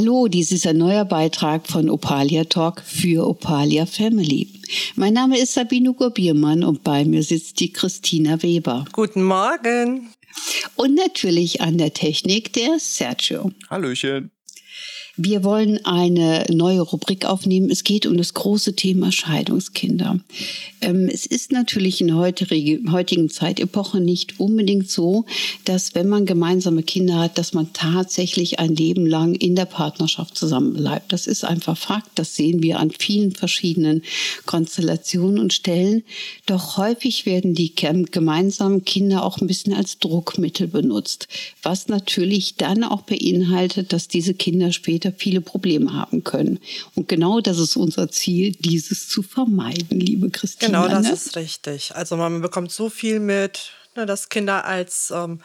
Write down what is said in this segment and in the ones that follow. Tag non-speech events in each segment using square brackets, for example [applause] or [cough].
Hallo, dies ist ein neuer Beitrag von Opalia Talk für Opalia Family. Mein Name ist Sabine Gurbiermann und bei mir sitzt die Christina Weber. Guten Morgen. Und natürlich an der Technik der Sergio. Hallöchen. Wir wollen eine neue Rubrik aufnehmen. Es geht um das große Thema Scheidungskinder. Ähm, es ist natürlich in heutigen Zeitepoche nicht unbedingt so, dass wenn man gemeinsame Kinder hat, dass man tatsächlich ein Leben lang in der Partnerschaft zusammenbleibt. Das ist einfach Fakt. Das sehen wir an vielen verschiedenen Konstellationen und Stellen. Doch häufig werden die gemeinsamen Kinder auch ein bisschen als Druckmittel benutzt, was natürlich dann auch beinhaltet, dass diese Kinder später später viele Probleme haben können. Und genau das ist unser Ziel, dieses zu vermeiden, liebe Christina. Genau, das ne? ist richtig. Also man bekommt so viel mit, ne, dass Kinder als ähm,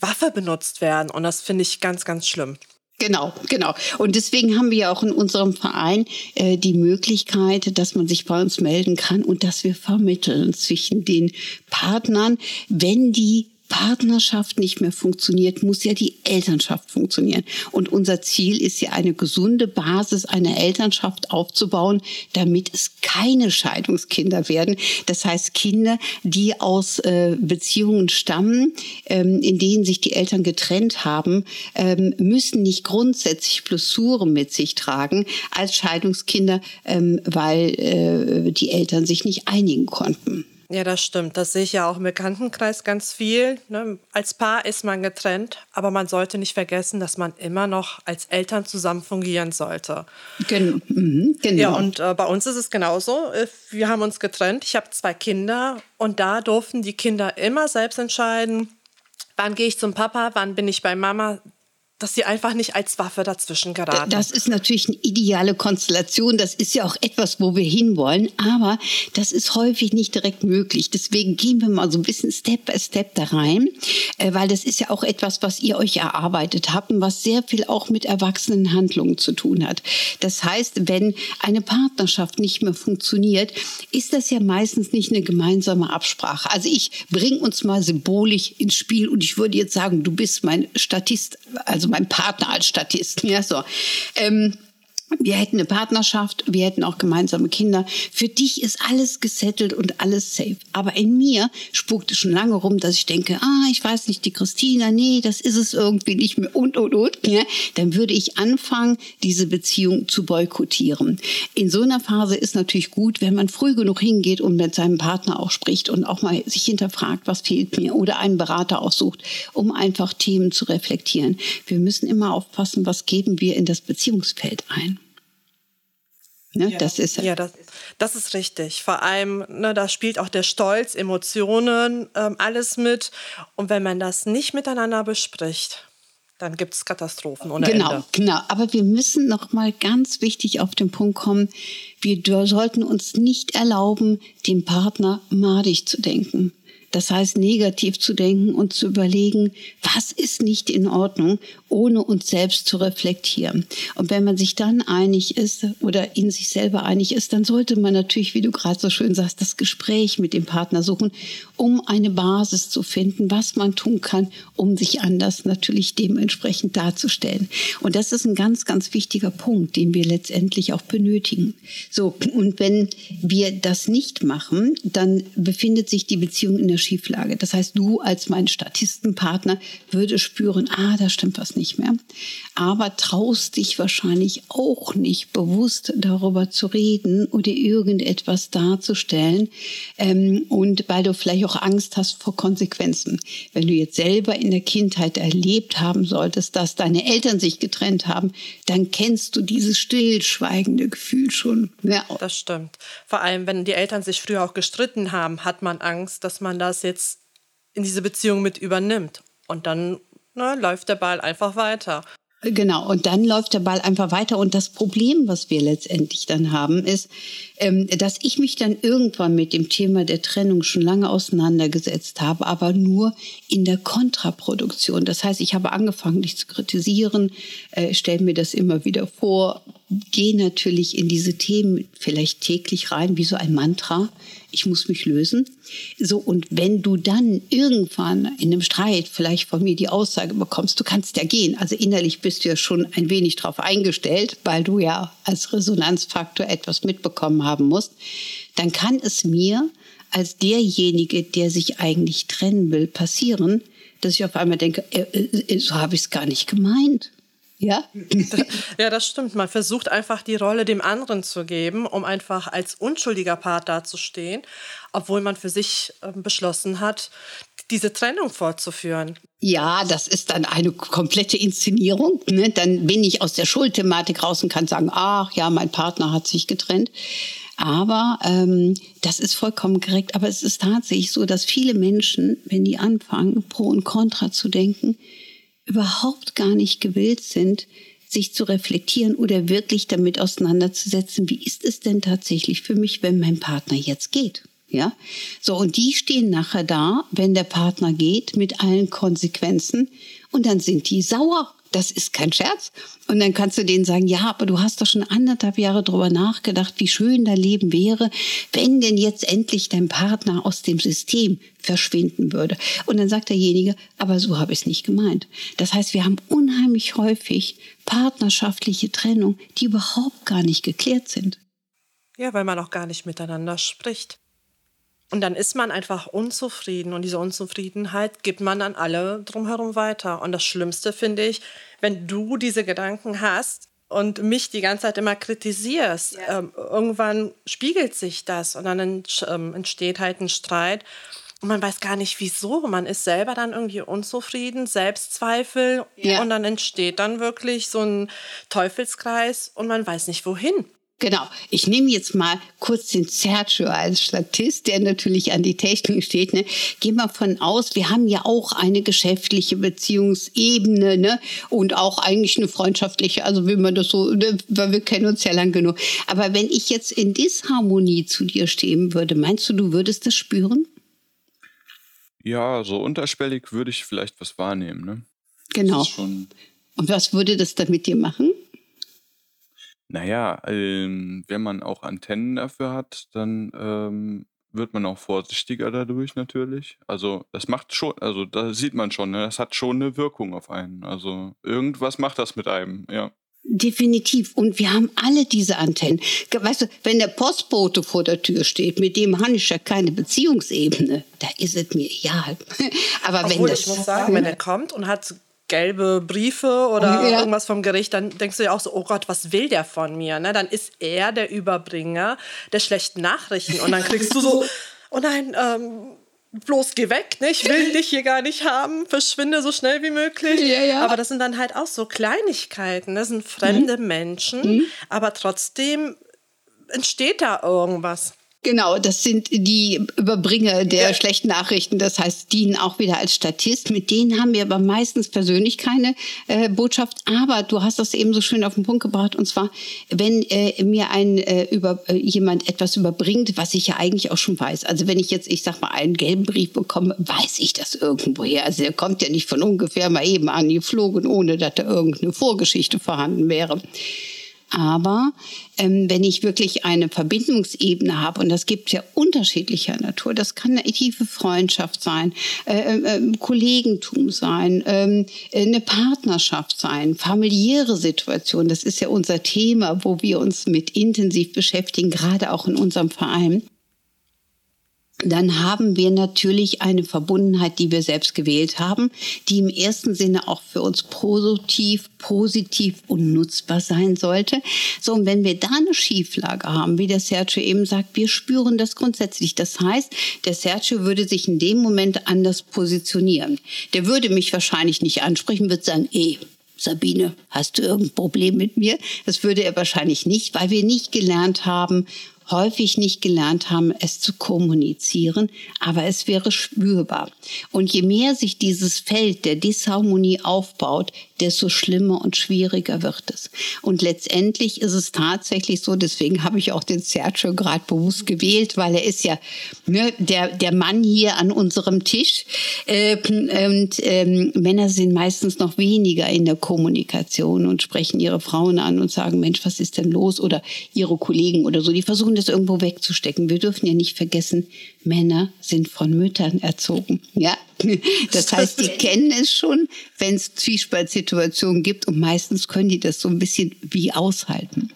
Waffe benutzt werden. Und das finde ich ganz, ganz schlimm. Genau, genau. Und deswegen haben wir ja auch in unserem Verein äh, die Möglichkeit, dass man sich bei uns melden kann und dass wir vermitteln zwischen den Partnern, wenn die Partnerschaft nicht mehr funktioniert, muss ja die Elternschaft funktionieren. Und unser Ziel ist ja eine gesunde Basis einer Elternschaft aufzubauen, damit es keine Scheidungskinder werden. Das heißt Kinder, die aus äh, Beziehungen stammen, ähm, in denen sich die Eltern getrennt haben, ähm, müssen nicht grundsätzlich Blessuren mit sich tragen als Scheidungskinder, ähm, weil äh, die Eltern sich nicht einigen konnten. Ja, das stimmt. Das sehe ich ja auch im Bekanntenkreis ganz viel. Ne? Als Paar ist man getrennt, aber man sollte nicht vergessen, dass man immer noch als Eltern zusammen fungieren sollte. Gen mhm, genau. Ja, und äh, bei uns ist es genauso. Äh, wir haben uns getrennt. Ich habe zwei Kinder und da durften die Kinder immer selbst entscheiden, wann gehe ich zum Papa, wann bin ich bei Mama dass sie einfach nicht als Waffe dazwischen geraten. Das ist natürlich eine ideale Konstellation. Das ist ja auch etwas, wo wir hinwollen. Aber das ist häufig nicht direkt möglich. Deswegen gehen wir mal so ein bisschen Step by Step da rein, äh, weil das ist ja auch etwas, was ihr euch erarbeitet habt und was sehr viel auch mit erwachsenen Handlungen zu tun hat. Das heißt, wenn eine Partnerschaft nicht mehr funktioniert, ist das ja meistens nicht eine gemeinsame Absprache. Also ich bringe uns mal symbolisch ins Spiel und ich würde jetzt sagen, du bist mein Statist, also mein Partner als Statist. Ja, so. Ähm, wir hätten eine Partnerschaft, wir hätten auch gemeinsame Kinder. Für dich ist alles gesettelt und alles safe. Aber in mir spukt es schon lange rum, dass ich denke, ah, ich weiß nicht, die Christina, nee, das ist es irgendwie nicht mehr und, und, und. Ja, dann würde ich anfangen, diese Beziehung zu boykottieren. In so einer Phase ist natürlich gut, wenn man früh genug hingeht und mit seinem Partner auch spricht und auch mal sich hinterfragt, was fehlt mir oder einen Berater aussucht, um einfach Themen zu reflektieren. Wir müssen immer aufpassen, was geben wir in das Beziehungsfeld ein. Ne? Ja. Das ist ja, das, das ist richtig. Vor allem, ne, da spielt auch der Stolz, Emotionen, ähm, alles mit. Und wenn man das nicht miteinander bespricht, dann gibt es Katastrophen ohne genau, Ende. Genau, aber wir müssen noch mal ganz wichtig auf den Punkt kommen. Wir sollten uns nicht erlauben, dem Partner madig zu denken. Das heißt, negativ zu denken und zu überlegen, was ist nicht in Ordnung, ohne uns selbst zu reflektieren. Und wenn man sich dann einig ist oder in sich selber einig ist, dann sollte man natürlich, wie du gerade so schön sagst, das Gespräch mit dem Partner suchen, um eine Basis zu finden, was man tun kann, um sich anders natürlich dementsprechend darzustellen. Und das ist ein ganz, ganz wichtiger Punkt, den wir letztendlich auch benötigen. So, und wenn wir das nicht machen, dann befindet sich die Beziehung in der Schieflage. Das heißt, du als mein Statistenpartner würde spüren, ah, da stimmt was nicht mehr. Aber traust dich wahrscheinlich auch nicht bewusst darüber zu reden oder irgendetwas darzustellen. Ähm, und weil du vielleicht auch Angst hast vor Konsequenzen. Wenn du jetzt selber in der Kindheit erlebt haben solltest, dass deine Eltern sich getrennt haben, dann kennst du dieses stillschweigende Gefühl schon. Ja. Das stimmt. Vor allem, wenn die Eltern sich früher auch gestritten haben, hat man Angst, dass man da das jetzt in diese Beziehung mit übernimmt. Und dann ne, läuft der Ball einfach weiter. Genau, und dann läuft der Ball einfach weiter. Und das Problem, was wir letztendlich dann haben, ist, ähm, dass ich mich dann irgendwann mit dem Thema der Trennung schon lange auseinandergesetzt habe, aber nur in der Kontraproduktion. Das heißt, ich habe angefangen, dich zu kritisieren, äh, stelle mir das immer wieder vor, gehe natürlich in diese Themen vielleicht täglich rein, wie so ein Mantra ich muss mich lösen. So, und wenn du dann irgendwann in einem Streit vielleicht von mir die Aussage bekommst, du kannst ja gehen, also innerlich bist du ja schon ein wenig drauf eingestellt, weil du ja als Resonanzfaktor etwas mitbekommen haben musst, dann kann es mir als derjenige, der sich eigentlich trennen will, passieren, dass ich auf einmal denke, äh, äh, so habe ich es gar nicht gemeint. Ja? [laughs] ja, das stimmt. Man versucht einfach die Rolle dem anderen zu geben, um einfach als unschuldiger Part dazustehen, obwohl man für sich äh, beschlossen hat, diese Trennung fortzuführen. Ja, das ist dann eine komplette Inszenierung. Ne? Dann bin ich aus der Schuldthematik raus und kann sagen, ach ja, mein Partner hat sich getrennt. Aber ähm, das ist vollkommen korrekt. Aber es ist tatsächlich so, dass viele Menschen, wenn die anfangen, pro und contra zu denken, überhaupt gar nicht gewillt sind, sich zu reflektieren oder wirklich damit auseinanderzusetzen, wie ist es denn tatsächlich für mich, wenn mein Partner jetzt geht? Ja, so und die stehen nachher da, wenn der Partner geht, mit allen Konsequenzen und dann sind die sauer das ist kein Scherz. Und dann kannst du denen sagen, ja, aber du hast doch schon anderthalb Jahre drüber nachgedacht, wie schön dein Leben wäre, wenn denn jetzt endlich dein Partner aus dem System verschwinden würde. Und dann sagt derjenige, aber so habe ich es nicht gemeint. Das heißt, wir haben unheimlich häufig partnerschaftliche Trennung, die überhaupt gar nicht geklärt sind. Ja, weil man auch gar nicht miteinander spricht. Und dann ist man einfach unzufrieden und diese Unzufriedenheit gibt man an alle drumherum weiter. Und das Schlimmste finde ich, wenn du diese Gedanken hast und mich die ganze Zeit immer kritisierst, ja. ähm, irgendwann spiegelt sich das und dann ähm, entsteht halt ein Streit. Und man weiß gar nicht wieso. Man ist selber dann irgendwie unzufrieden, Selbstzweifel ja. und dann entsteht dann wirklich so ein Teufelskreis und man weiß nicht wohin. Genau. Ich nehme jetzt mal kurz den Sergio als Statist, der natürlich an die Technik steht. Ne? Gehen wir von aus, wir haben ja auch eine geschäftliche Beziehungsebene ne? und auch eigentlich eine freundschaftliche, also wie man das so, ne? weil wir kennen uns ja lang genug. Aber wenn ich jetzt in Disharmonie zu dir stehen würde, meinst du, du würdest das spüren? Ja, so unterschwellig würde ich vielleicht was wahrnehmen. Ne? Genau. Und was würde das dann mit dir machen? Naja, ähm, wenn man auch Antennen dafür hat, dann ähm, wird man auch vorsichtiger dadurch natürlich. Also das macht schon, also da sieht man schon, ne? das hat schon eine Wirkung auf einen. Also irgendwas macht das mit einem, ja. Definitiv. Und wir haben alle diese Antennen. Weißt du, wenn der Postbote vor der Tür steht, mit dem habe ich ja keine Beziehungsebene, da ist es mir egal. [laughs] Aber Obwohl, wenn das, ich muss sagen, wenn er kommt und hat gelbe Briefe oder ja. irgendwas vom Gericht, dann denkst du ja auch so, oh Gott, was will der von mir? Ne? Dann ist er der Überbringer der schlechten Nachrichten und dann kriegst du so, oh nein, ähm, bloß geh weg, ne? ich will dich hier gar nicht haben, verschwinde so schnell wie möglich. Ja, ja. Aber das sind dann halt auch so Kleinigkeiten, das sind fremde mhm. Menschen, mhm. aber trotzdem entsteht da irgendwas. Genau, das sind die Überbringer der ja. schlechten Nachrichten. Das heißt, dienen auch wieder als Statist. Mit denen haben wir aber meistens persönlich keine äh, Botschaft. Aber du hast das eben so schön auf den Punkt gebracht. Und zwar, wenn äh, mir ein äh, über, äh, jemand etwas überbringt, was ich ja eigentlich auch schon weiß. Also wenn ich jetzt, ich sag mal, einen gelben Brief bekomme, weiß ich das irgendwoher. Also der kommt ja nicht von ungefähr mal eben angeflogen, ohne dass da irgendeine Vorgeschichte vorhanden wäre. Aber ähm, wenn ich wirklich eine Verbindungsebene habe, und das gibt ja unterschiedlicher Natur, das kann eine tiefe Freundschaft sein, äh, äh, ähm, Kollegentum sein, äh, eine Partnerschaft sein, familiäre Situation, das ist ja unser Thema, wo wir uns mit intensiv beschäftigen, gerade auch in unserem Verein dann haben wir natürlich eine Verbundenheit, die wir selbst gewählt haben, die im ersten Sinne auch für uns positiv, positiv und nutzbar sein sollte. So, und wenn wir da eine Schieflage haben, wie der Sergio eben sagt, wir spüren das grundsätzlich. Das heißt, der Sergio würde sich in dem Moment anders positionieren. Der würde mich wahrscheinlich nicht ansprechen, würde sagen, eh, Sabine, hast du irgendein Problem mit mir? Das würde er wahrscheinlich nicht, weil wir nicht gelernt haben, häufig nicht gelernt haben, es zu kommunizieren, aber es wäre spürbar. Und je mehr sich dieses Feld der Disharmonie aufbaut, desto schlimmer und schwieriger wird es. Und letztendlich ist es tatsächlich so, deswegen habe ich auch den Sergio gerade bewusst gewählt, weil er ist ja ne, der, der Mann hier an unserem Tisch. Äh, und ähm, Männer sind meistens noch weniger in der Kommunikation und sprechen ihre Frauen an und sagen, Mensch, was ist denn los? Oder ihre Kollegen oder so. Die versuchen versuchen das irgendwo wegzustecken. Wir dürfen ja nicht vergessen, Männer sind von Müttern erzogen. Ja, [laughs] das heißt, die kennen es schon, wenn es Zwiespaltsituationen gibt und meistens können die das so ein bisschen wie aushalten.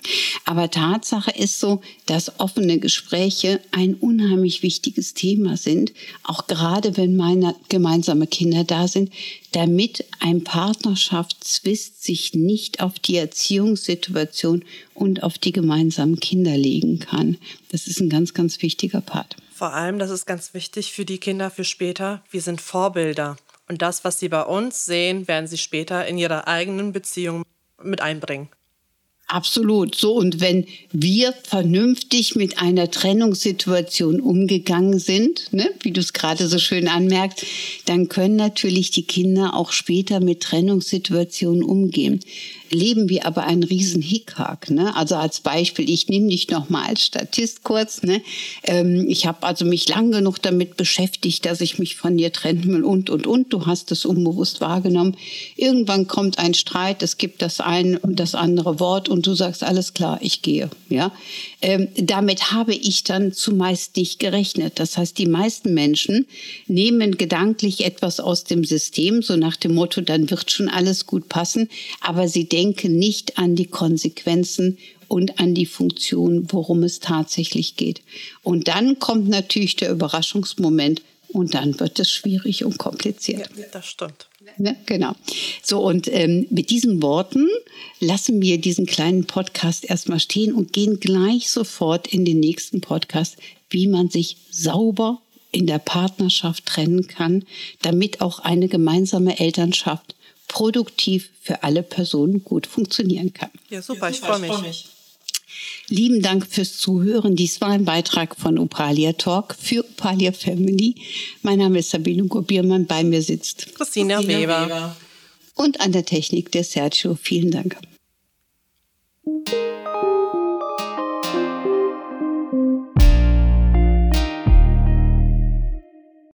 Aber Tatsache ist so, dass offene Gespräche ein unheimlich wichtiges Thema sind, auch gerade wenn meine gemeinsame Kinder da sind, damit ein Partnerschaftszwist sich nicht auf die Erziehungssituation und auf die gemeinsamen Kinder legen kann. Das ist ein ganz, ganz wichtiger Part. Vor allem, das ist ganz wichtig für die Kinder für später. Wir sind Vorbilder. Und das, was sie bei uns sehen, werden sie später in ihrer eigenen Beziehung mit einbringen. Absolut. So, und wenn wir vernünftig mit einer Trennungssituation umgegangen sind, ne, wie du es gerade so schön anmerkst, dann können natürlich die Kinder auch später mit Trennungssituationen umgehen leben wir aber einen riesen Hickhack. Ne? Also als Beispiel, ich nehme dich noch mal als Statist kurz. Ne? Ähm, ich habe also mich lang genug damit beschäftigt, dass ich mich von dir trennen will und, und, und. Du hast es unbewusst wahrgenommen. Irgendwann kommt ein Streit, es gibt das eine und das andere Wort und du sagst, alles klar, ich gehe. Ja? Ähm, damit habe ich dann zumeist nicht gerechnet. Das heißt, die meisten Menschen nehmen gedanklich etwas aus dem System, so nach dem Motto, dann wird schon alles gut passen, aber sie denken nicht an die Konsequenzen und an die Funktion, worum es tatsächlich geht. Und dann kommt natürlich der Überraschungsmoment und dann wird es schwierig und kompliziert. Ja, das stimmt. Ne, genau. So, und ähm, mit diesen Worten lassen wir diesen kleinen Podcast erstmal stehen und gehen gleich sofort in den nächsten Podcast, wie man sich sauber in der Partnerschaft trennen kann, damit auch eine gemeinsame Elternschaft produktiv für alle Personen gut funktionieren kann. Ja, super, ich freue mich. Lieben Dank fürs Zuhören. Dies war ein Beitrag von Opalia Talk für Opalia Family. Mein Name ist Sabine Gobiermann. Bei mir sitzt Christina, Christina Weber. Weber. Und an der Technik der Sergio. Vielen Dank.